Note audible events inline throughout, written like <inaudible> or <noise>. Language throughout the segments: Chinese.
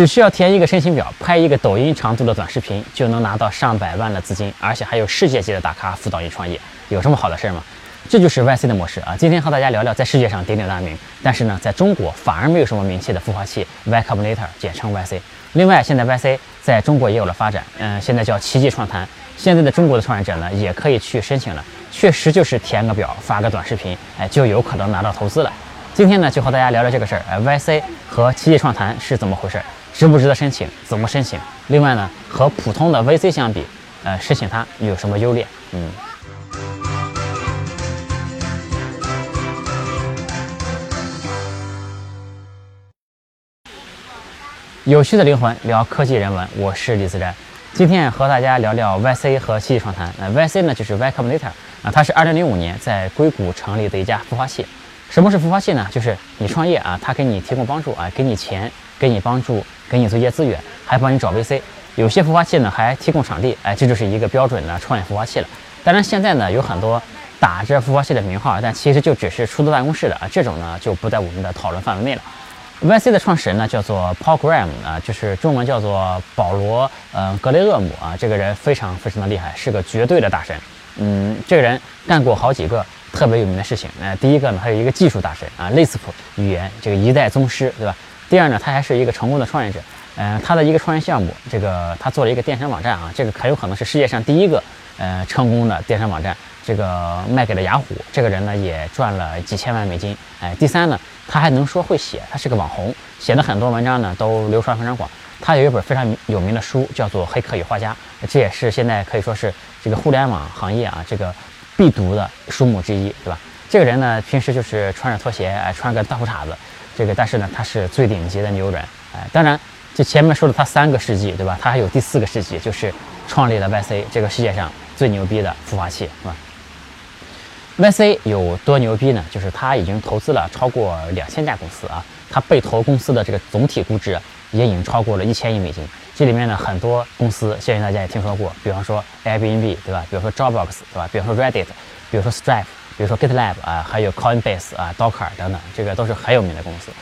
只需要填一个申请表，拍一个抖音长度的短视频，就能拿到上百万的资金，而且还有世界级的大咖辅导你创业，有这么好的事儿吗？这就是 YC 的模式啊！今天和大家聊聊在世界上鼎鼎大名，但是呢，在中国反而没有什么名气的孵化器 Y Combinator，简称 YC。另外，现在 YC 在中国也有了发展，嗯，现在叫奇迹创谈。现在的中国的创业者呢，也可以去申请了，确实就是填个表，发个短视频，哎，就有可能拿到投资了。今天呢，就和大家聊聊这个事儿，哎，YC 和奇迹创谈是怎么回事？值不值得申请？怎么申请？另外呢，和普通的 VC 相比，呃，申请它有什么优劣？嗯，有趣的灵魂聊科技人文，我是李自然。今天和大家聊聊 YC 和奇迹创谈。那 YC 呢，就是 Y Combinator 啊，它是2005年在硅谷成立的一家孵化器。什么是孵化器呢？就是你创业啊，它给你提供帮助啊，给你钱，给你帮助。给你对接资源，还帮你找 VC，有些孵化器呢还提供场地，哎，这就是一个标准的创业孵化器了。当然，现在呢有很多打着孵化器的名号，但其实就只是出租办公室的啊，这种呢就不在我们的讨论范围内了。YC 的创始人呢叫做 Paul Graham 啊，就是中文叫做保罗嗯格雷厄姆啊，这个人非常非常的厉害，是个绝对的大神。嗯，这个人干过好几个特别有名的事情。呃，第一个呢，他有一个技术大神啊，Lisp 语言这个一代宗师，对吧？第二呢，他还是一个成功的创业者，嗯，他的一个创业项目，这个他做了一个电商网站啊，这个很有可能是世界上第一个，呃，成功的电商网站，这个卖给了雅虎，这个人呢也赚了几千万美金，哎，第三呢，他还能说会写，他是个网红，写的很多文章呢都流传非常广，他有一本非常有名的书叫做《黑客与画家》，这也是现在可以说是这个互联网行业啊这个必读的书目之一，对吧？这个人呢平时就是穿着拖鞋，哎，穿个大裤衩子。这个，但是呢，它是最顶级的牛人，哎，当然，这前面说了它三个世纪，对吧？它还有第四个世纪，就是创立了 YC，这个世界上最牛逼的孵化器，是吧？YC 有多牛逼呢？就是他已经投资了超过两千家公司啊，他被投公司的这个总体估值也已经超过了一千亿美金。这里面呢，很多公司，相信大家也听说过，比方说 Airbnb，对吧？比如说 Dropbox，对吧？比如说 Reddit，比如说 Stripe。比如说 GitLab 啊，还有 Coinbase 啊，Docker 等等，这个都是很有名的公司。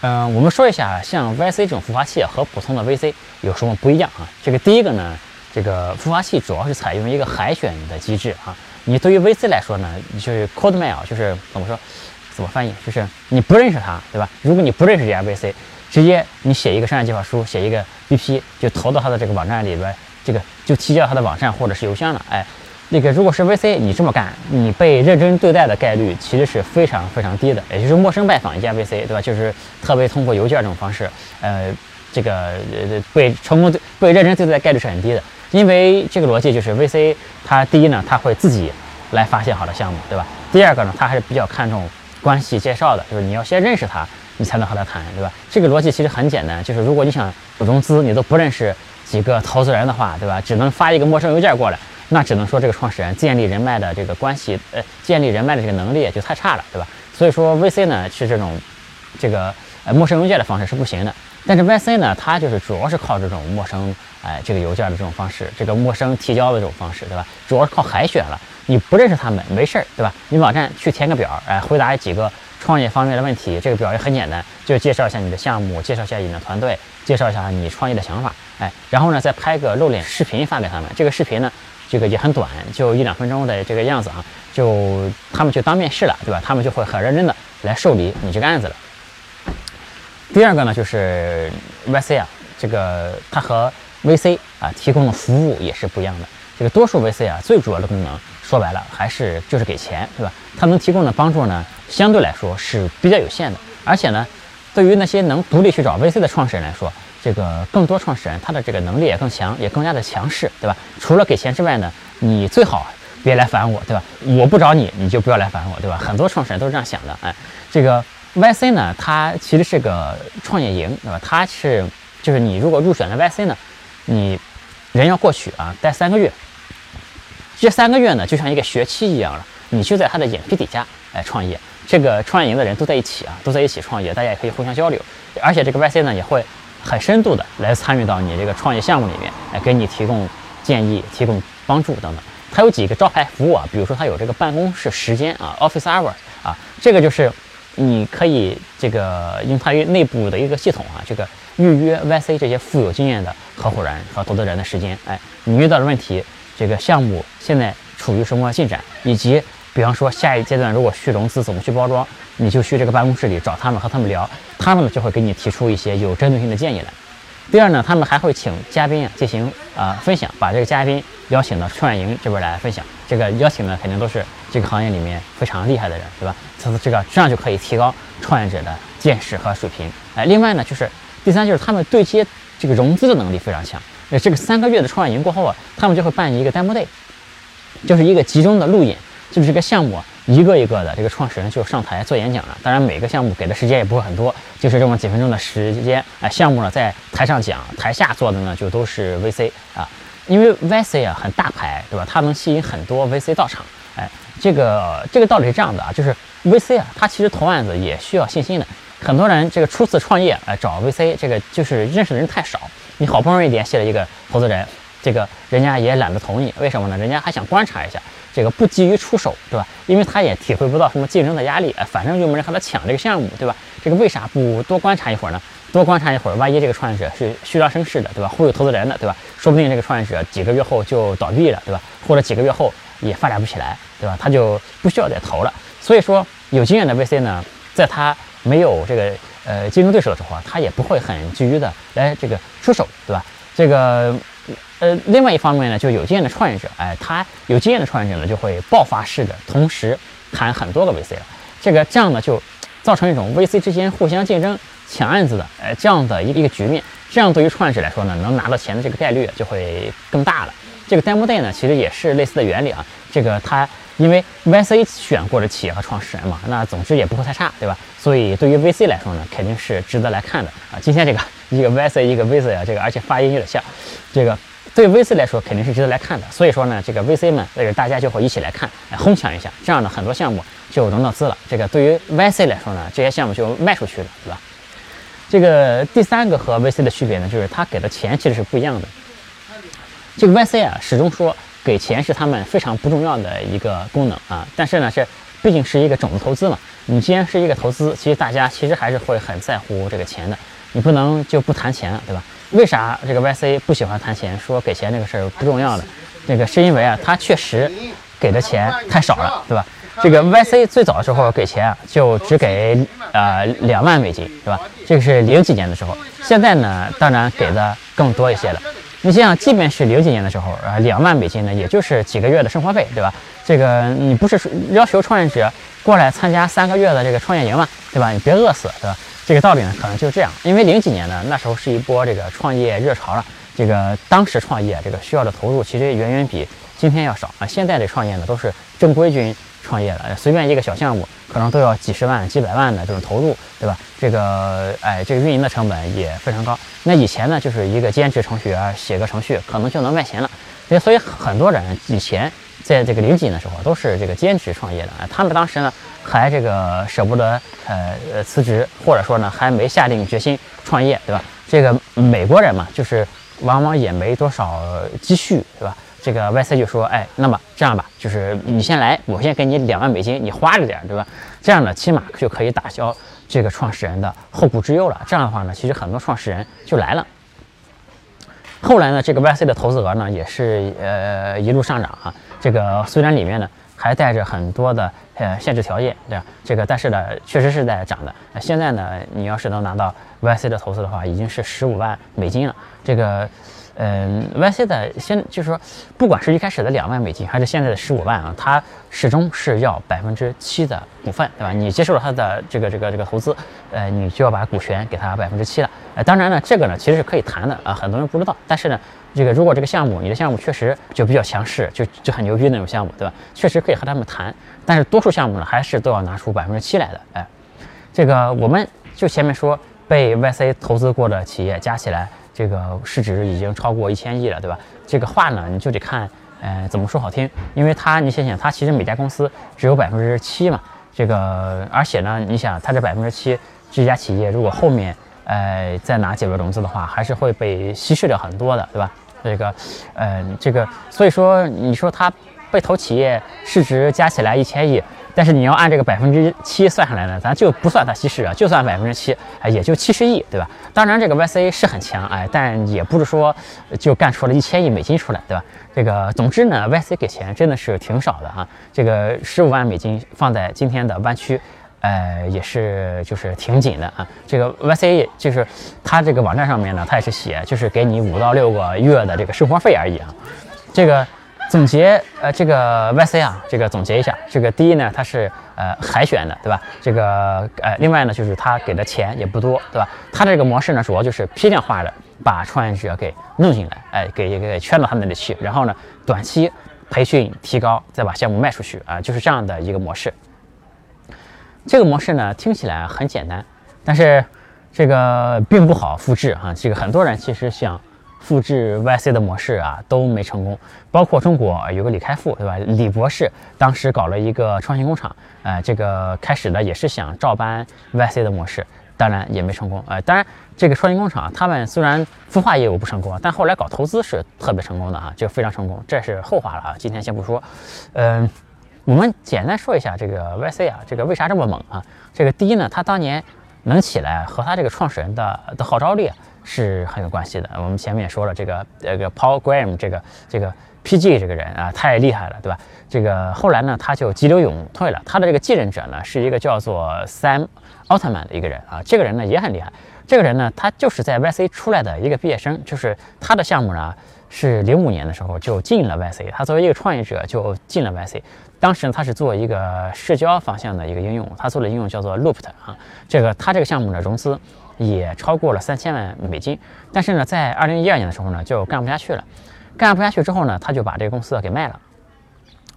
嗯，我们说一下，像 YC 这种孵化器和普通的 VC 有什么不一样啊？这个第一个呢，这个孵化器主要是采用一个海选的机制啊。你对于 VC 来说呢，就是 Cold Mail，就是怎么说，怎么翻译？就是你不认识他，对吧？如果你不认识这家 VC，直接你写一个商业计划书，写一个 BP，就投到他的这个网站里边，这个就提交他的网站或者是邮箱了，哎。那个，如果是 VC，你这么干，你被认真对待的概率其实是非常非常低的，也就是陌生拜访一家 VC，对吧？就是特别通过邮件这种方式，呃，这个呃被成功被认真对待的概率是很低的，因为这个逻辑就是 VC，它第一呢，他会自己来发现好的项目，对吧？第二个呢，他还是比较看重关系介绍的，就是你要先认识他，你才能和他谈，对吧？这个逻辑其实很简单，就是如果你想融资，你都不认识几个投资人的话，对吧？只能发一个陌生邮件过来。那只能说这个创始人建立人脉的这个关系，呃，建立人脉的这个能力就太差了，对吧？所以说 VC 呢是这种，这个呃陌生邮件的方式是不行的。但是 YC 呢，它就是主要是靠这种陌生，哎，这个邮件的这种方式，这个陌生提交的这种方式，对吧？主要是靠海选了。你不认识他们没事儿，对吧？你网站去填个表，哎，回答几个创业方面的问题，这个表也很简单，就介绍一下你的项目，介绍一下你的团队，介绍一下你创业的想法，哎，然后呢再拍个露脸视频发给他们。这个视频呢。这个也很短，就一两分钟的这个样子啊，就他们就当面试了，对吧？他们就会很认真的来受理你这个案子了。第二个呢，就是 VC 啊，这个它和 VC 啊提供的服务也是不一样的。这个多数 VC 啊，最主要的功能说白了还是就是给钱，对吧？它能提供的帮助呢，相对来说是比较有限的，而且呢，对于那些能独立去找 VC 的创始人来说。这个更多创始人，他的这个能力也更强，也更加的强势，对吧？除了给钱之外呢，你最好别来烦我，对吧？我不找你，你就不要来烦我，对吧？很多创始人都是这样想的，哎，这个 YC 呢，它其实是个创业营，对吧？它是就是你如果入选了 YC 呢，你人要过去啊，待三个月，这三个月呢，就像一个学期一样了，你就在他的眼皮底下来创业，这个创业营的人都在一起啊，都在一起创业，大家也可以互相交流，而且这个 YC 呢也会。很深度的来参与到你这个创业项目里面，来给你提供建议、提供帮助等等。它有几个招牌服务啊，比如说它有这个办公室时间啊，office Hour 啊，这个就是你可以这个用它内部的一个系统啊，这个预约 YC 这些富有经验的合伙人和投资人的时间。哎，你遇到的问题，这个项目现在处于什么进展，以及比方说下一阶段如果去融资怎么去包装，你就去这个办公室里找他们和他们聊，他们呢就会给你提出一些有针对性的建议来。第二呢，他们还会请嘉宾啊进行啊分享，把这个嘉宾邀请到创业营这边来分享。这个邀请呢肯定都是这个行业里面非常厉害的人，对吧？他这个这样就可以提高创业者的见识和水平。哎，另外呢就是第三就是他们对接这个融资的能力非常强。那这个三个月的创业营过后啊，他们就会办一个 demo day，就是一个集中的路演，就是这个项目。一个一个的这个创始人就上台做演讲了，当然每个项目给的时间也不会很多，就是这么几分钟的时间。哎，项目呢在台上讲，台下做的呢就都是 VC 啊，因为 VC 啊很大牌，对吧？它能吸引很多 VC 到场。哎，这个这个道理是这样的啊，就是 VC 啊，它其实投案子也需要信心的。很多人这个初次创业，哎，找 VC 这个就是认识的人太少，你好不容易联系了一个投资人，这个人家也懒得投你，为什么呢？人家还想观察一下。这个不急于出手，对吧？因为他也体会不到什么竞争的压力，哎，反正又没人和他抢这个项目，对吧？这个为啥不多观察一会儿呢？多观察一会儿，万一这个创业者是虚张声势的，对吧？忽悠投资人的，对吧？说不定这个创业者几个月后就倒闭了，对吧？或者几个月后也发展不起来，对吧？他就不需要再投了。所以说，有经验的 VC 呢，在他没有这个呃竞争对手的时候啊，他也不会很急于的来这个出手，对吧？这个。呃，另外一方面呢，就有经验的创业者，哎，他有经验的创业者呢，就会爆发式的同时谈很多个 VC 了。这个这样呢，就造成一种 VC 之间互相竞争、抢案子的，哎，这样的一个一个局面。这样对于创业者来说呢，能拿到钱的这个概率就会更大了。这个 demo day 呢，其实也是类似的原理啊。这个它因为 VC 选过的企业和创始人嘛，那总之也不会太差，对吧？所以对于 VC 来说呢，肯定是值得来看的啊。今天这个 <laughs> 一个 VC 一个 VC 啊，这个而且发音有点像，这个。对 VC 来说肯定是值得来看的，所以说呢，这个 VC 们，那个大家就会一起来看，来哄抢一下，这样呢很多项目就融到资了。这个对于 VC 来说呢，这些项目就卖出去了，对吧？这个第三个和 VC 的区别呢，就是他给的钱其实是不一样的。这个 VC 啊，始终说给钱是他们非常不重要的一个功能啊，但是呢，是毕竟是一个种子投资嘛，你既然是一个投资，其实大家其实还是会很在乎这个钱的，你不能就不谈钱了，对吧？为啥这个 YC 不喜欢谈钱，说给钱这个事儿不重要的？这个是因为啊，他确实给的钱太少了，对吧？这个 YC 最早的时候给钱啊，就只给呃两万美金，对吧？这个是零几年的时候。现在呢，当然给的更多一些了。你想想，即便是零几年的时候啊，两万美金呢，也就是几个月的生活费，对吧？这个你不是要求创业者过来参加三个月的这个创业营嘛，对吧？你别饿死，对吧？这个道理呢，可能就是这样，因为零几年呢，那时候是一波这个创业热潮了。这个当时创业这个需要的投入，其实远远比今天要少啊。现在的创业呢，都是正规军创业了，随便一个小项目，可能都要几十万、几百万的这种投入，对吧？这个哎，这个运营的成本也非常高。那以前呢，就是一个兼职程序员写个程序，可能就能卖钱了。所以很多人以前在这个零几年的时候，都是这个兼职创业的啊。他们当时呢。还这个舍不得呃辞职，或者说呢还没下定决心创业，对吧？这个美国人嘛，就是往往也没多少积蓄，对吧？这个 YC 就说，哎，那么这样吧，就是你先来，我先给你两万美金，你花着点，对吧？这样呢，起码就可以打消这个创始人的后顾之忧了。这样的话呢，其实很多创始人就来了。后来呢，这个 YC 的投资额呢也是呃一路上涨啊。这个虽然里面呢还带着很多的。呃，限制条件对吧？这个，但是呢，确实是在涨的。那现在呢，你要是能拿到 YC 的投资的话，已经是十五万美金了。这个，嗯，YC 的先就是说，不管是一开始的两万美金，还是现在的十五万啊，它始终是要百分之七的股份，对吧？你接受了他的这个这个这个投资，呃，你就要把股权给他百分之七了。呃，当然呢，这个呢其实是可以谈的啊，很多人不知道。但是呢，这个如果这个项目你的项目确实就比较强势，就就很牛逼那种项目，对吧？确实可以和他们谈。但是多数项目呢，还是都要拿出百分之七来的。哎，这个我们就前面说被 YC 投资过的企业加起来，这个市值已经超过一千亿了，对吧？这个话呢，你就得看，呃，怎么说好听？因为它，你想想，它其实每家公司只有百分之七嘛。这个，而且呢，你想，它这百分之七，这家企业如果后面，呃，再拿几轮融资的话，还是会被稀释掉很多的，对吧？这个，呃，这个，所以说，你说它被投企业市值加起来一千亿。但是你要按这个百分之七算下来呢，咱就不算它稀释啊，就算百分之七，哎，也就七十亿，对吧？当然这个 YC 是很强，哎，但也不是说就干出了一千亿美金出来，对吧？这个总之呢，YC 给钱真的是挺少的啊，这个十五万美金放在今天的湾区，呃，也是就是挺紧的啊。这个 YC 就是它这个网站上面呢，它也是写就是给你五到六个月的这个生活费而已啊，这个。总结，呃，这个 YC 啊，这个总结一下，这个第一呢，它是呃海选的，对吧？这个呃，另外呢，就是它给的钱也不多，对吧？它这个模式呢，主要就是批量化的把创业者给弄进来，哎，给给给圈到他们那里去，然后呢，短期培训提高，再把项目卖出去啊，就是这样的一个模式。这个模式呢，听起来很简单，但是这个并不好复制哈。这个很多人其实想。复制 YC 的模式啊都没成功，包括中国有个李开复，对吧？李博士当时搞了一个创新工厂，呃，这个开始呢也是想照搬 YC 的模式，当然也没成功。呃，当然这个创新工厂他们虽然孵化业务不成功，但后来搞投资是特别成功的啊，就非常成功，这是后话了啊，今天先不说。嗯，我们简单说一下这个 YC 啊，这个为啥这么猛啊？这个第一呢，他当年能起来和他这个创始人的的号召力。是很有关系的。我们前面也说了，这个这个 Paul Graham 这个这个 PG 这个人啊，太厉害了，对吧？这个后来呢，他就急流勇退了。他的这个继任者呢，是一个叫做 Sam Altman 的一个人啊。这个人呢也很厉害。这个人呢，他就是在 YC 出来的一个毕业生，就是他的项目呢是零五年的时候就进了 YC。他作为一个创业者就进了 YC。当时呢，他是做一个社交方向的一个应用，他做的应用叫做 Looped 啊。这个他这个项目呢融资。也超过了三千万美金，但是呢，在二零一二年的时候呢，就干不下去了。干不下去之后呢，他就把这个公司给卖了，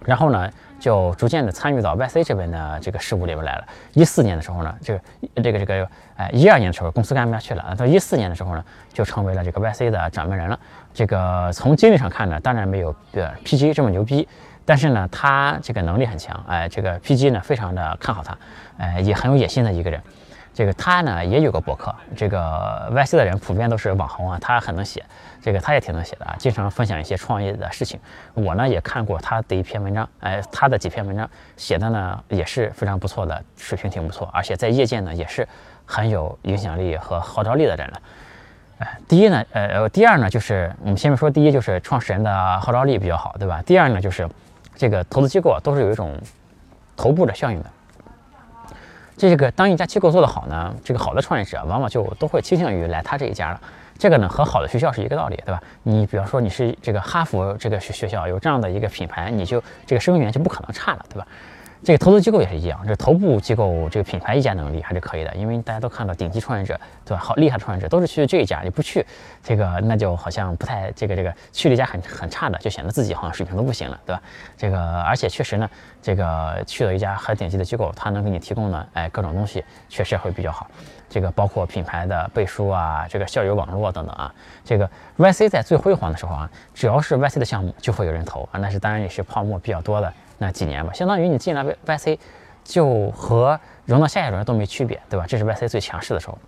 然后呢，就逐渐的参与到 YC 这边的这个事务里面来了。一四年的时候呢，这个这个这个，哎，一二年的时候公司干不下去了，到一四年的时候呢，就成为了这个 YC 的掌门人了。这个从经历上看呢，当然没有呃 PG 这么牛逼，但是呢，他这个能力很强，哎，这个 PG 呢非常的看好他，哎，也很有野心的一个人。这个他呢也有个博客，这个 YC 的人普遍都是网红啊，他很能写，这个他也挺能写的啊，经常分享一些创业的事情。我呢也看过他的一篇文章，哎，他的几篇文章写的呢也是非常不错的，水平挺不错，而且在业界呢也是很有影响力和号召力的人了。哎，第一呢，呃，第二呢就是我们先面说，第一就是创始人的号召力比较好，对吧？第二呢就是这个投资机构啊都是有一种头部的效应的。这个当一家机构做得好呢，这个好的创业者往往就都会倾向于来他这一家了。这个呢和好的学校是一个道理，对吧？你比方说你是这个哈佛这个学学校有这样的一个品牌，你就这个生源就不可能差了，对吧？这个投资机构也是一样，这头部机构这个品牌溢价能力还是可以的，因为大家都看到顶级创业者，对吧？好厉害创业者都是去这一家，你不去这个，那就好像不太这个这个去了一家很很差的，就显得自己好像水平都不行了，对吧？这个而且确实呢，这个去了一家很顶级的机构，它能给你提供的哎各种东西确实会比较好，这个包括品牌的背书啊，这个校友网络等等啊，这个 YC 在最辉煌的时候啊，只要是 YC 的项目就会有人投啊，那是当然也是泡沫比较多的。那几年吧，相当于你进了 YC，就和融到下一轮都没区别，对吧？这是 YC 最强势的时候。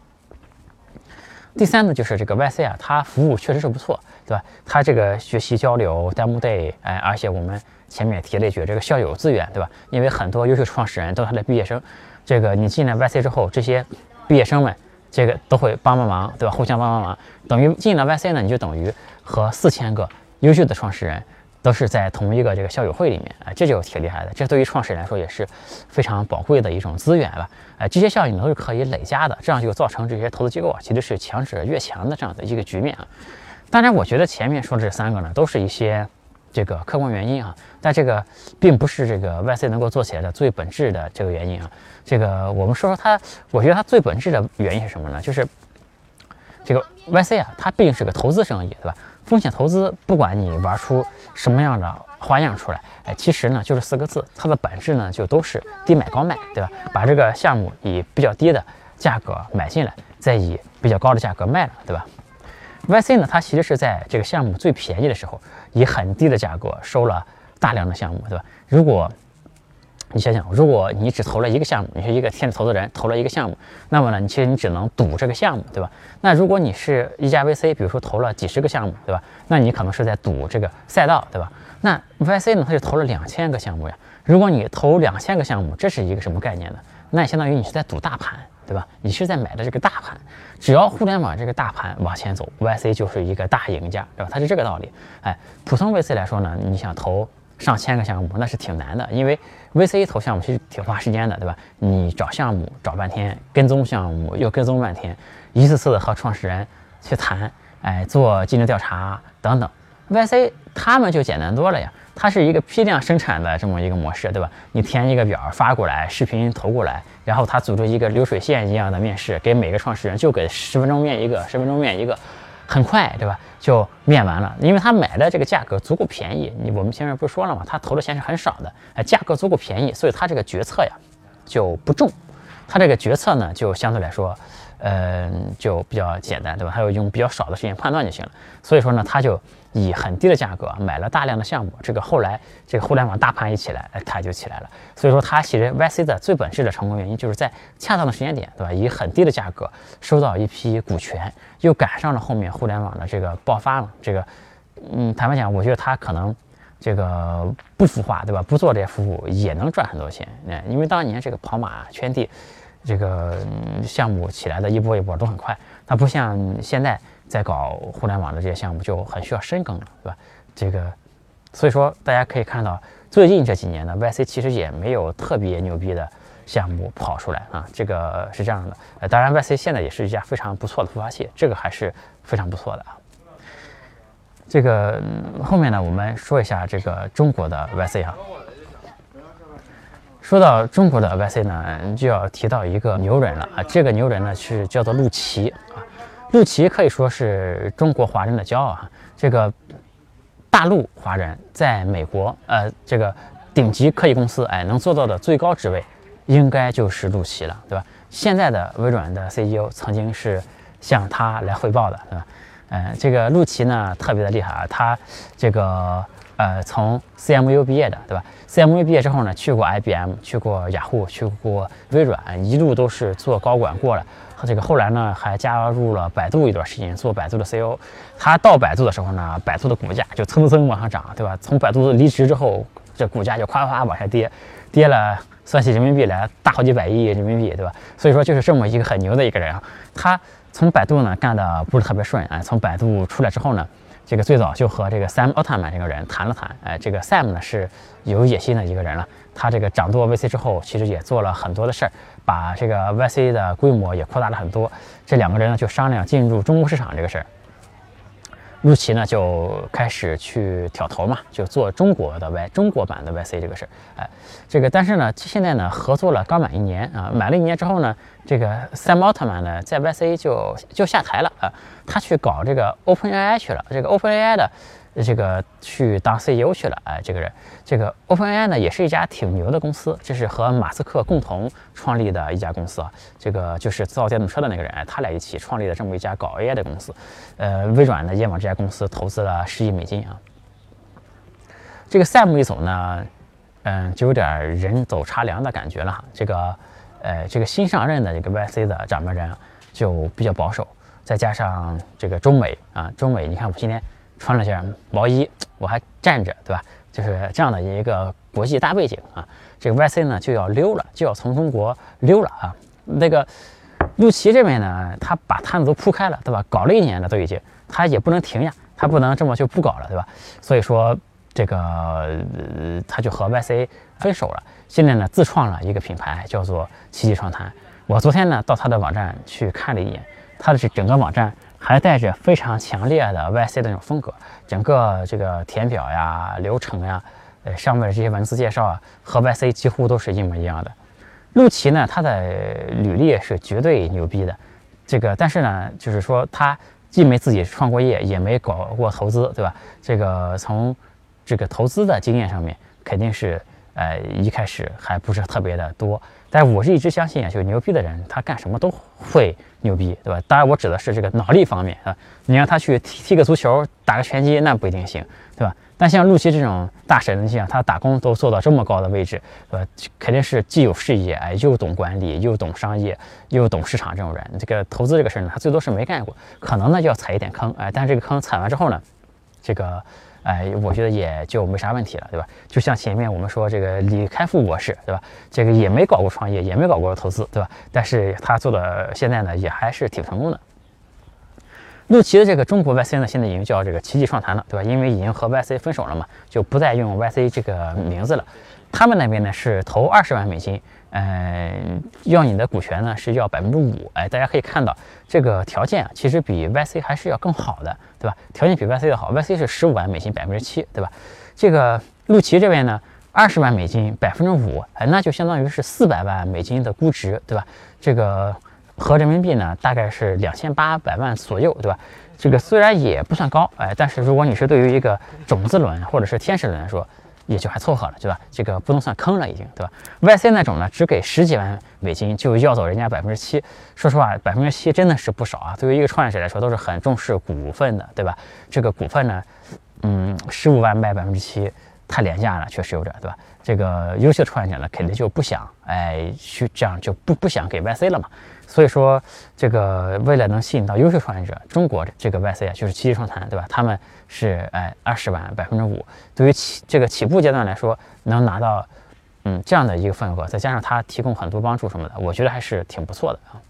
第三呢，就是这个 YC 啊，它服务确实是不错，对吧？它这个学习交流、Demo Day，哎，而且我们前面也提了一句，这个校友资源，对吧？因为很多优秀创始人都是他的毕业生，这个你进了 YC 之后，这些毕业生们这个都会帮帮忙，对吧？互相帮帮忙，等于进了 YC 呢，你就等于和四千个优秀的创始人。都是在同一个这个校友会里面啊，这就挺厉害的。这对于创始人来说也是非常宝贵的一种资源吧。哎，这些效应都是可以累加的，这样就造成这些投资机构啊，其实是强者越强的这样的一个局面啊。当然，我觉得前面说这三个呢，都是一些这个客观原因啊，但这个并不是这个 YC 能够做起来的最本质的这个原因啊。这个我们说说它，我觉得它最本质的原因是什么呢？就是这个 YC 啊，它毕竟是个投资生意，对吧？风险投资，不管你玩出什么样的花样出来，哎，其实呢就是四个字，它的本质呢就都是低买高卖，对吧？把这个项目以比较低的价格买进来，再以比较高的价格卖了，对吧？YC 呢，它其实是在这个项目最便宜的时候，以很低的价格收了大量的项目，对吧？如果你想想，如果你只投了一个项目，你是一个天使投资人，投了一个项目，那么呢，你其实你只能赌这个项目，对吧？那如果你是一家 VC，比如说投了几十个项目，对吧？那你可能是在赌这个赛道，对吧？那 VC 呢，他就投了两千个项目呀。如果你投两千个项目，这是一个什么概念呢？那相当于你是在赌大盘，对吧？你是在买的这个大盘，只要互联网这个大盘往前走，VC 就是一个大赢家，对吧？它是这个道理。哎，普通 VC 来说呢，你想投上千个项目，那是挺难的，因为 VC 投项目其实挺花时间的，对吧？你找项目找半天，跟踪项目又跟踪半天，一次次的和创始人去谈，哎，做竞争调查等等。VC 他们就简单多了呀。它是一个批量生产的这么一个模式，对吧？你填一个表发过来，视频投过来，然后他组织一个流水线一样的面试，给每个创始人就给十分钟面一个，十分钟面一个，很快，对吧？就面完了。因为他买的这个价格足够便宜，你我们前面不是说了吗？他投的钱是很少的，哎，价格足够便宜，所以他这个决策呀就不重，他这个决策呢就相对来说。嗯，就比较简单，对吧？还有用比较少的时间判断就行了。所以说呢，他就以很低的价格买了大量的项目。这个后来这个互联网大盘一起来，它就起来了。所以说，它其实 YC 的最本质的成功原因，就是在恰当的时间点，对吧？以很低的价格收到一批股权，又赶上了后面互联网的这个爆发嘛。这个，嗯，坦白讲，我觉得他可能这个不孵化，对吧？不做这些服务也能赚很多钱。嗯，因为当年这个跑马圈地。这个项目起来的一波一波都很快，它不像现在在搞互联网的这些项目就很需要深耕了，对吧？这个，所以说大家可以看到，最近这几年呢，YC 其实也没有特别牛逼的项目跑出来啊，这个是这样的。呃，当然 YC 现在也是一家非常不错的孵化器，这个还是非常不错的啊。这个后面呢，我们说一下这个中国的 YC 哈。说到中国的 YC 呢，就要提到一个牛人了啊！这个牛人呢是叫做陆琪啊。陆琪可以说是中国华人的骄傲啊。这个大陆华人在美国，呃，这个顶级科技公司，哎，能做到的最高职位，应该就是陆琪了，对吧？现在的微软的 CEO 曾经是向他来汇报的，对吧？呃，这个陆琪呢特别的厉害啊，他这个。呃，从 CMU 毕业的，对吧？CMU 毕业之后呢，去过 IBM，去过雅虎，去过微软，一路都是做高管过来。他这个后来呢，还加入了百度一段时间，做百度的 CEO。他到百度的时候呢，百度的股价就蹭蹭蹭往上涨，对吧？从百度离职之后，这股价就夸夸往下跌，跌了算起人民币来大好几百亿人民币，对吧？所以说就是这么一个很牛的一个人。他从百度呢干的不是特别顺啊，从百度出来之后呢。这个最早就和这个 Sam Altman 这个人谈了谈，哎，这个 Sam 呢是有野心的一个人了。他这个掌舵 VC 之后，其实也做了很多的事儿，把这个 VC 的规模也扩大了很多。这两个人呢就商量进入中国市场这个事儿。陆琪呢就开始去挑头嘛，就做中国的 Y 中国版的 YC 这个事儿，哎，这个但是呢，现在呢合作了刚满一年啊，满了一年之后呢，这个 Sam Altman 呢在 YC 就就下台了啊，他去搞这个 OpenAI 去了，这个 OpenAI 的。这个去当 CEO 去了，哎，这个人，这个 OpenAI 呢，也是一家挺牛的公司，这是和马斯克共同创立的一家公司啊。这个就是造电动车的那个人，他俩一起创立的这么一家搞 AI 的公司。呃，微软呢也往这家公司投资了十亿美金啊。这个 Sam 一走呢，嗯，就有点人走茶凉的感觉了哈。这个，呃，这个新上任的这个 YC 的掌门人就比较保守，再加上这个中美啊，中美，你看我今天。穿了件毛衣，我还站着，对吧？就是这样的一个国际大背景啊。这个 YC 呢就要溜了，就要从中国溜了啊。那个陆琪这边呢，他把摊子都铺开了，对吧？搞了一年了都已经，他也不能停呀，他不能这么就不搞了，对吧？所以说这个他就和 YC 分手了。现在呢，自创了一个品牌，叫做奇迹创谈。我昨天呢到他的网站去看了一眼，他的这整个网站。还带着非常强烈的 YC 的那种风格，整个这个填表呀、流程呀，呃，上面的这些文字介绍啊，和 YC 几乎都是一模一样的。陆琪呢，他的履历是绝对牛逼的，这个，但是呢，就是说他既没自己创过业，也没搞过投资，对吧？这个从这个投资的经验上面，肯定是。呃，一开始还不是特别的多，但我是一直相信啊，就牛逼的人，他干什么都会牛逼，对吧？当然，我指的是这个脑力方面啊。你让他去踢踢个足球、打个拳击，那不一定行，对吧？但像陆琪这种大神，你想他打工都做到这么高的位置，呃，肯定是既有事业，哎，又懂管理，又懂商业，又懂市场这种人。这个投资这个事儿呢，他最多是没干过，可能呢就要踩一点坑，哎，但这个坑踩完之后呢，这个，哎，我觉得也就没啥问题了，对吧？就像前面我们说这个李开复博士，对吧？这个也没搞过创业，也没搞过投资，对吧？但是他做的现在呢，也还是挺成功的。陆琪的这个中国 YC 呢，现在已经叫这个奇迹创谈了，对吧？因为已经和 YC 分手了嘛，就不再用 YC 这个名字了。他们那边呢是投二十万美金，嗯，要你的股权呢是要百分之五。哎，大家可以看到这个条件啊，其实比 YC 还是要更好的，对吧？条件比 YC 的好，YC 是十五万美金百分之七，对吧？这个陆琪这边呢，二十万美金百分之五，哎，那就相当于是四百万美金的估值，对吧？这个。合人民币呢，大概是两千八百万左右，对吧？这个虽然也不算高，哎，但是如果你是对于一个种子轮或者是天使轮来说，也就还凑合了，对吧？这个不能算坑了，已经，对吧？YC 那种呢，只给十几万美金就要走人家百分之七，说实话，百分之七真的是不少啊。对于一个创业者来说，都是很重视股份的，对吧？这个股份呢，嗯，十五万卖百分之七，太廉价了，确实有点，对吧？这个优秀的创业者呢，肯定就不想，哎，去这样就不不想给 YC 了嘛。所以说，这个为了能吸引到优秀创业者，中国这个 YC 啊，就是七级创谈，对吧？他们是哎二十万百分之五，对于起这个起步阶段来说，能拿到嗯这样的一个份额，再加上他提供很多帮助什么的，我觉得还是挺不错的啊。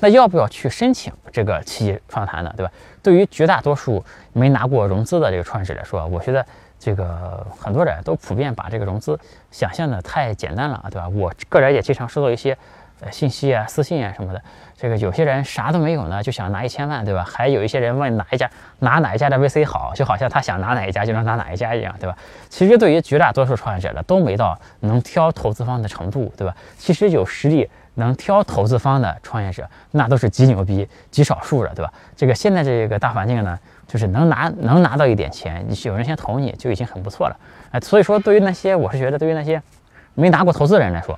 那要不要去申请这个七级创谈呢？对吧？对于绝大多数没拿过融资的这个创业者来说，我觉得这个很多人都普遍把这个融资想象的太简单了啊，对吧？我个人也经常收到一些。呃，信息啊，私信啊什么的，这个有些人啥都没有呢，就想拿一千万，对吧？还有一些人问哪一家拿哪一家的 VC 好，就好像他想拿哪一家就能拿哪一家一样，对吧？其实对于绝大多数创业者呢，都没到能挑投资方的程度，对吧？其实有实力能挑投资方的创业者，那都是极牛逼、极少数的，对吧？这个现在这个大环境呢，就是能拿能拿到一点钱，有人先投你就已经很不错了，哎，所以说对于那些我是觉得对于那些没拿过投资的人来说。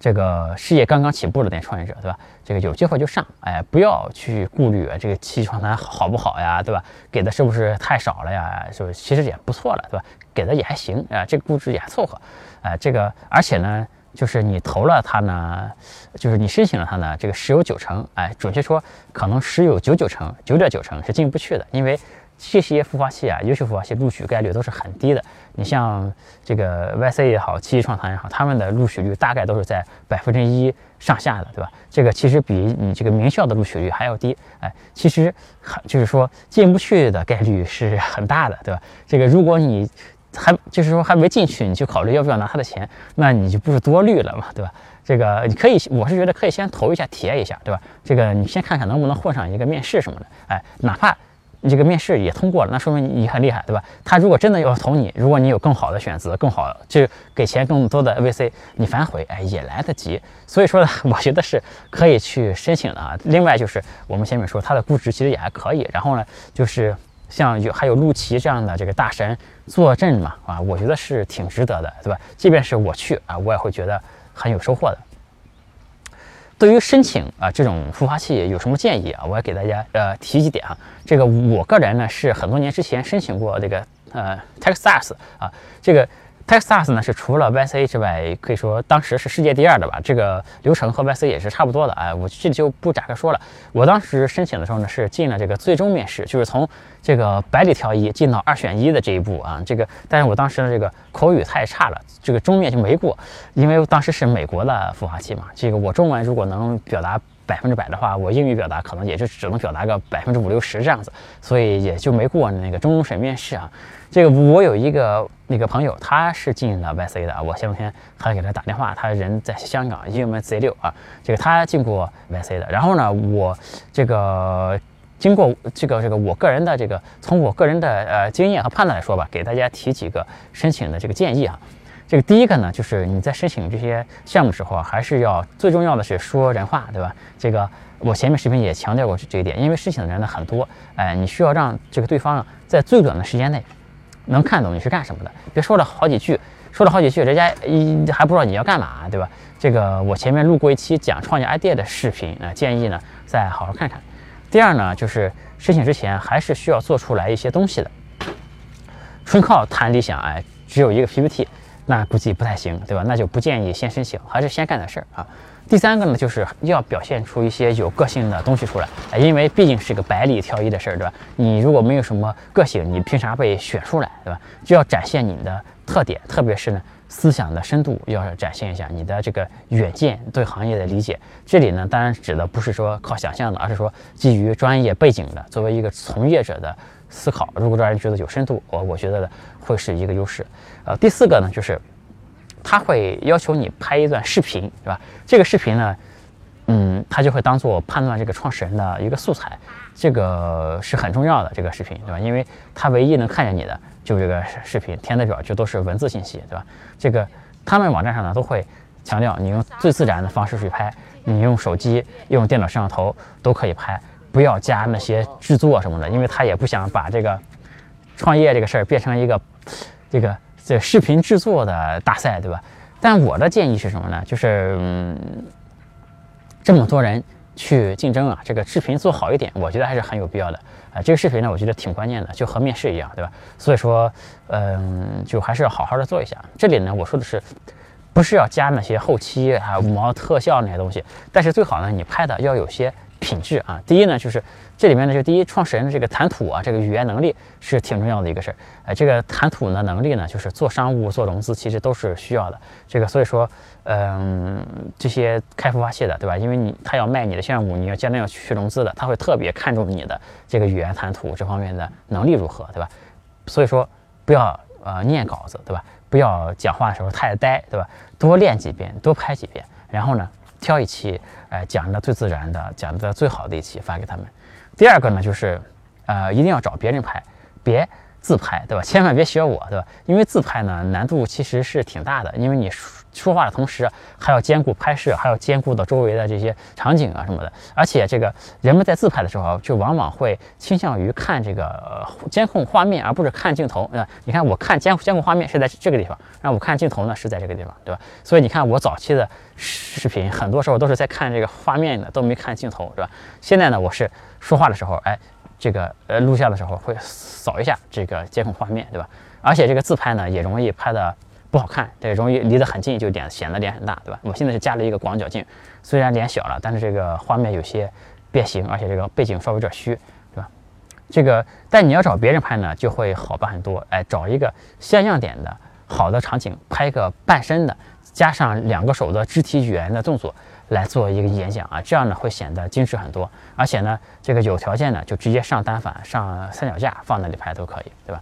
这个事业刚刚起步的点创业者，对吧？这个有机会就上，哎，不要去顾虑这个期创谈好不好呀，对吧？给的是不是太少了呀？是其实也不错了，对吧？给的也还行啊，这个估值也还凑合，哎，这个而且呢，就是你投了它呢，就是你申请了它呢，这个十有九成，哎，准确说可能十有九九成，九点九成是进不去的，因为。这些孵化器啊，优秀孵化器录取概率都是很低的。你像这个 YC 也好，七七创谈也好，他们的录取率大概都是在百分之一上下的，对吧？这个其实比你这个名校的录取率还要低。哎，其实还就是说进不去的概率是很大的，对吧？这个如果你还就是说还没进去，你就考虑要不要拿他的钱，那你就不是多虑了嘛，对吧？这个你可以，我是觉得可以先投一下，体验一下，对吧？这个你先看看能不能混上一个面试什么的，哎，哪怕。你这个面试也通过了，那说明你很厉害，对吧？他如果真的要投你，如果你有更好的选择，更好就给钱更多的 VC，你反悔，哎，也来得及。所以说呢，<laughs> 我觉得是可以去申请的啊。另外就是我们前面说它的估值其实也还可以，然后呢，就是像有还有陆琪这样的这个大神坐镇嘛，啊，我觉得是挺值得的，对吧？即便是我去啊，我也会觉得很有收获的。对于申请啊这种孵化器有什么建议啊？我也给大家呃提几点啊。这个我个人呢是很多年之前申请过这个呃 Texas 啊，这个。Texas 呢是除了 YC 之外，可以说当时是世界第二的吧。这个流程和 YC 也是差不多的。哎，我这里就不展开说了。我当时申请的时候呢，是进了这个最终面试，就是从这个百里挑一进到二选一的这一步啊。这个，但是我当时的这个口语太差了，这个终面就没过，因为当时是美国的孵化器嘛。这个我中文如果能表达百分之百的话，我英语表达可能也就只能表达个百分之五六十这样子，所以也就没过那个中审面试啊。这个我有一个那个朋友，他是进了 YC 的我前两天还给他打电话，他人在香港，英文 Z 六啊。这个他进过 YC 的。然后呢，我这个经过这个这个我个人的这个从我个人的呃经验和判断来说吧，给大家提几个申请的这个建议啊。这个第一个呢，就是你在申请这些项目时候啊，还是要最重要的是说人话，对吧？这个我前面视频也强调过这一点，因为申请的人呢很多，哎，你需要让这个对方在最短的时间内。能看懂你是干什么的，别说了好几句，说了好几句，人家一还不知道你要干嘛，对吧？这个我前面录过一期讲创业 idea 的视频啊，建议呢再好好看看。第二呢，就是申请之前还是需要做出来一些东西的，纯靠谈理想，哎，只有一个 PPT，那估计不太行，对吧？那就不建议先申请，还是先干点事儿啊。第三个呢，就是要表现出一些有个性的东西出来，因为毕竟是个百里挑一的事儿，对吧？你如果没有什么个性，你凭啥被选出来，对吧？就要展现你的特点，特别是呢，思想的深度要展现一下你的这个远见，对行业的理解。这里呢，当然指的不是说靠想象的，而是说基于专业背景的，作为一个从业者的思考。如果让人觉得有深度，我我觉得会是一个优势。呃，第四个呢，就是。他会要求你拍一段视频，对吧？这个视频呢，嗯，他就会当做判断这个创始人的一个素材，这个是很重要的。这个视频，对吧？因为他唯一能看见你的，就这个视频填的表就都是文字信息，对吧？这个他们网站上呢都会强调，你用最自然的方式去拍，你用手机、用电脑摄像头都可以拍，不要加那些制作什么的，因为他也不想把这个创业这个事儿变成一个这个。这视频制作的大赛，对吧？但我的建议是什么呢？就是嗯，这么多人去竞争啊，这个视频做好一点，我觉得还是很有必要的啊。这个视频呢，我觉得挺关键的，就和面试一样，对吧？所以说，嗯，就还是要好好的做一下。这里呢，我说的是，不是要加那些后期啊、五毛特效那些东西，但是最好呢，你拍的要有些。品质啊，第一呢，就是这里面呢，就第一创始人的这个谈吐啊，这个语言能力是挺重要的一个事儿。哎，这个谈吐的能力呢，就是做商务、做融资其实都是需要的。这个所以说，嗯，这些开孵化器的，对吧？因为你他要卖你的项目，你要将来要去融资的，他会特别看重你的这个语言谈吐这方面的能力如何，对吧？所以说，不要呃念稿子，对吧？不要讲话的时候太呆，对吧？多练几遍，多拍几遍，然后呢？挑一期，哎，讲的最自然的，讲的最好的一期发给他们。第二个呢，就是，呃，一定要找别人拍，别。自拍对吧？千万别学我对吧？因为自拍呢难度其实是挺大的，因为你说话的同时还要兼顾拍摄，还要兼顾到周围的这些场景啊什么的。而且这个人们在自拍的时候，就往往会倾向于看这个监控画面，而不是看镜头啊。你看我看监监控画面是在这个地方，然后我看镜头呢是在这个地方，对吧？所以你看我早期的视频，很多时候都是在看这个画面的，都没看镜头，是吧？现在呢，我是说话的时候，哎。这个呃录像的时候会扫一下这个监控画面，对吧？而且这个自拍呢也容易拍的不好看，对，容易离得很近就脸显得脸很大，对吧？我现在是加了一个广角镜，虽然脸小了，但是这个画面有些变形，而且这个背景稍微有点虚，对吧？这个但你要找别人拍呢就会好办很多，哎，找一个像样点的好的场景，拍个半身的，加上两个手的肢体语言的动作。来做一个演讲啊，这样呢会显得精致很多，而且呢，这个有条件呢就直接上单反、上三脚架放那里拍都可以，对吧？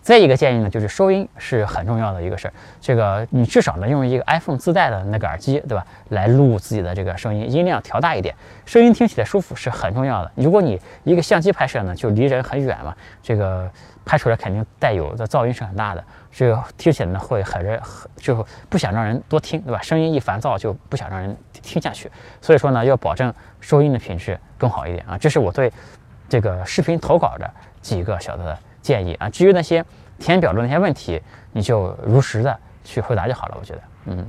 再一个建议呢，就是收音是很重要的一个事儿。这个你至少呢用一个 iPhone 自带的那个耳机，对吧？来录自己的这个声音，音量调大一点，声音听起来舒服是很重要的。如果你一个相机拍摄呢，就离人很远嘛，这个拍出来肯定带有的噪音是很大的，这个听起来呢会很人很就不想让人多听，对吧？声音一烦躁就不想让人听下去，所以说呢要保证收音的品质更好一点啊。这是我对这个视频投稿的几个小的。建议啊，至于那些填表的那些问题，你就如实的去回答就好了。我觉得，嗯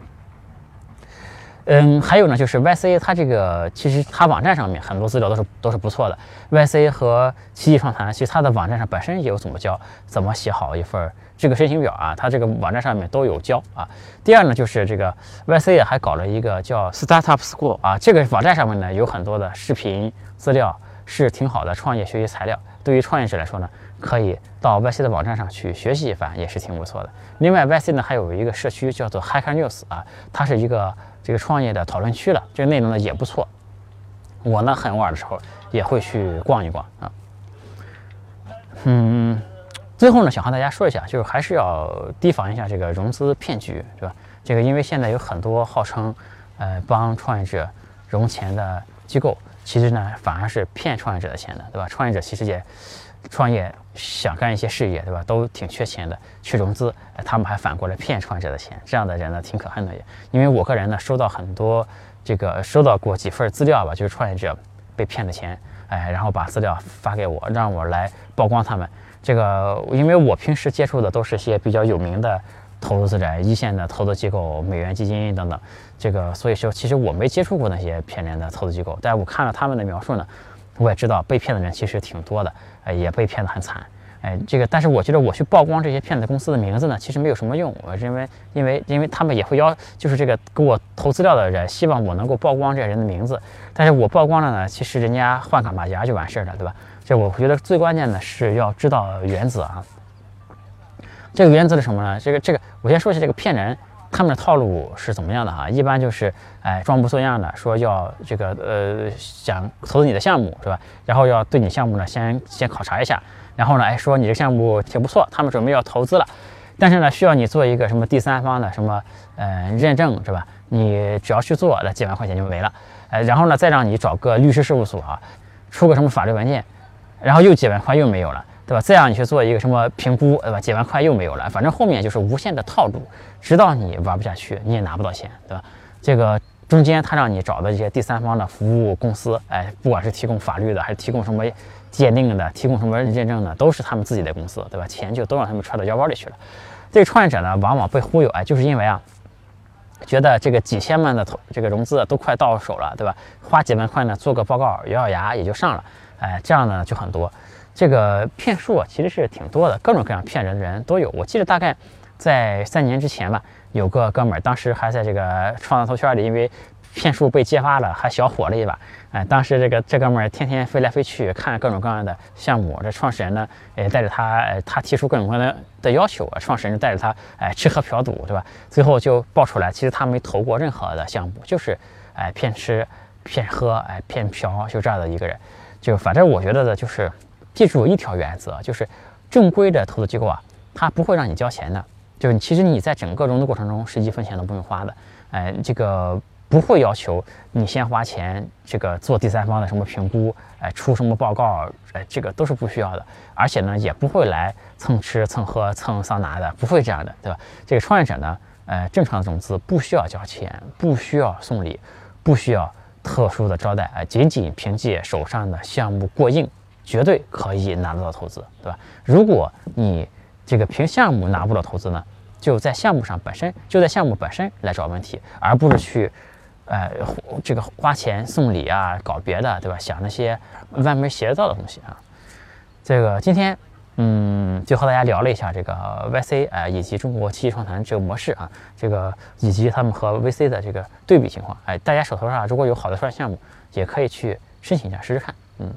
嗯，还有呢，就是 YC 它这个其实它网站上面很多资料都是都是不错的。YC 和奇迹创谈其实它的网站上本身也有怎么教，怎么写好一份这个申请表啊，它这个网站上面都有教啊。第二呢，就是这个 YC 还搞了一个叫 Startup School 啊，这个网站上面呢有很多的视频资料，是挺好的创业学习材料。对于创业者来说呢。可以到 YC 的网站上去学习一番，也是挺不错的。另外，YC 呢还有一个社区叫做 Hacker News 啊，它是一个这个创业的讨论区了，这个内容呢也不错。我呢很偶尔的时候也会去逛一逛啊。嗯，最后呢想和大家说一下，就是还是要提防一下这个融资骗局，对吧？这个因为现在有很多号称呃帮创业者融钱的机构，其实呢反而是骗创业者的钱的，对吧？创业者其实也。创业想干一些事业，对吧？都挺缺钱的，去融资，他们还反过来骗创业者的钱，这样的人呢挺可恨的也。因为我个人呢收到很多这个收到过几份资料吧，就是创业者被骗的钱，哎，然后把资料发给我，让我来曝光他们。这个因为我平时接触的都是些比较有名的投资人、一线的投资机构、美元基金等等，这个所以说其实我没接触过那些骗人的投资机构，但我看了他们的描述呢。我也知道被骗的人其实挺多的，呃，也被骗得很惨，哎，这个，但是我觉得我去曝光这些骗子公司的名字呢，其实没有什么用。我认为，因为因为他们也会要，就是这个给我投资料的人，希望我能够曝光这些人的名字。但是我曝光了呢，其实人家换个马甲就完事儿了，对吧？这我觉得最关键的是要知道原则啊。这个原则是什么呢？这个这个，我先说一下这个骗人。他们的套路是怎么样的哈？一般就是，哎，装模作样的说要这个呃，想投资你的项目是吧？然后要对你项目呢先先考察一下，然后呢，哎，说你这项目挺不错，他们准备要投资了，但是呢，需要你做一个什么第三方的什么呃认证是吧？你只要去做，那几万块钱就没了，哎，然后呢，再让你找个律师事务所啊，出个什么法律文件，然后又几万块又没有了。对吧？再让你去做一个什么评估，对吧？几万块又没有了，反正后面就是无限的套路，直到你玩不下去，你也拿不到钱，对吧？这个中间他让你找的这些第三方的服务公司，哎，不管是提供法律的，还是提供什么鉴定的，提供什么认证的，都是他们自己的公司，对吧？钱就都让他们揣到腰包里去了。这个创业者呢，往往被忽悠，哎，就是因为啊，觉得这个几千万的投这个融资都快到手了，对吧？花几万块呢，做个报告，咬咬牙也就上了，哎，这样呢就很多。这个骗术啊，其实是挺多的，各种各样骗人的人都有。我记得大概在三年之前吧，有个哥们儿，当时还在这个创投圈里，因为骗术被揭发了，还小火了一把。哎，当时这个这哥们儿天天飞来飞去，看各种各样的项目。这创始人呢，也带着他，他提出各种各样的的要求，创始人就带着他，哎，吃喝嫖赌，对吧？最后就爆出来，其实他没投过任何的项目，就是哎骗吃、骗喝、哎骗嫖，就这样的一个人。就反正我觉得的就是。记住一条原则，就是正规的投资机构啊，它不会让你交钱的。就是其实你在整个融资过程中是一分钱都不用花的。哎，这个不会要求你先花钱，这个做第三方的什么评估，哎，出什么报告，哎，这个都是不需要的。而且呢，也不会来蹭吃蹭喝蹭桑拿的，不会这样的，对吧？这个创业者呢，呃，正常的融资不需要交钱，不需要送礼，不需要特殊的招待，哎，仅仅凭借手上的项目过硬。绝对可以拿得到投资，对吧？如果你这个凭项目拿不到投资呢，就在项目上本身就在项目本身来找问题，而不是去，呃，这个花钱送礼啊，搞别的，对吧？想那些歪门邪道的东西啊。这个今天，嗯，就和大家聊了一下这个 YC 啊，以及中国七七创坛这个模式啊，这个以及他们和 VC 的这个对比情况。哎，大家手头上如果有好的创业项目，也可以去申请一下试试看，嗯。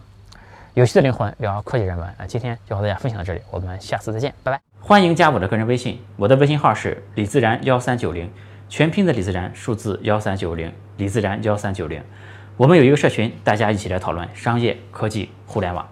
有趣的灵魂聊科技人文啊，今天就和大家分享到这里，我们下次再见，拜拜。欢迎加我的个人微信，我的微信号是李自然幺三九零，全拼的李自然，数字幺三九零，李自然幺三九零。我们有一个社群，大家一起来讨论商业、科技、互联网。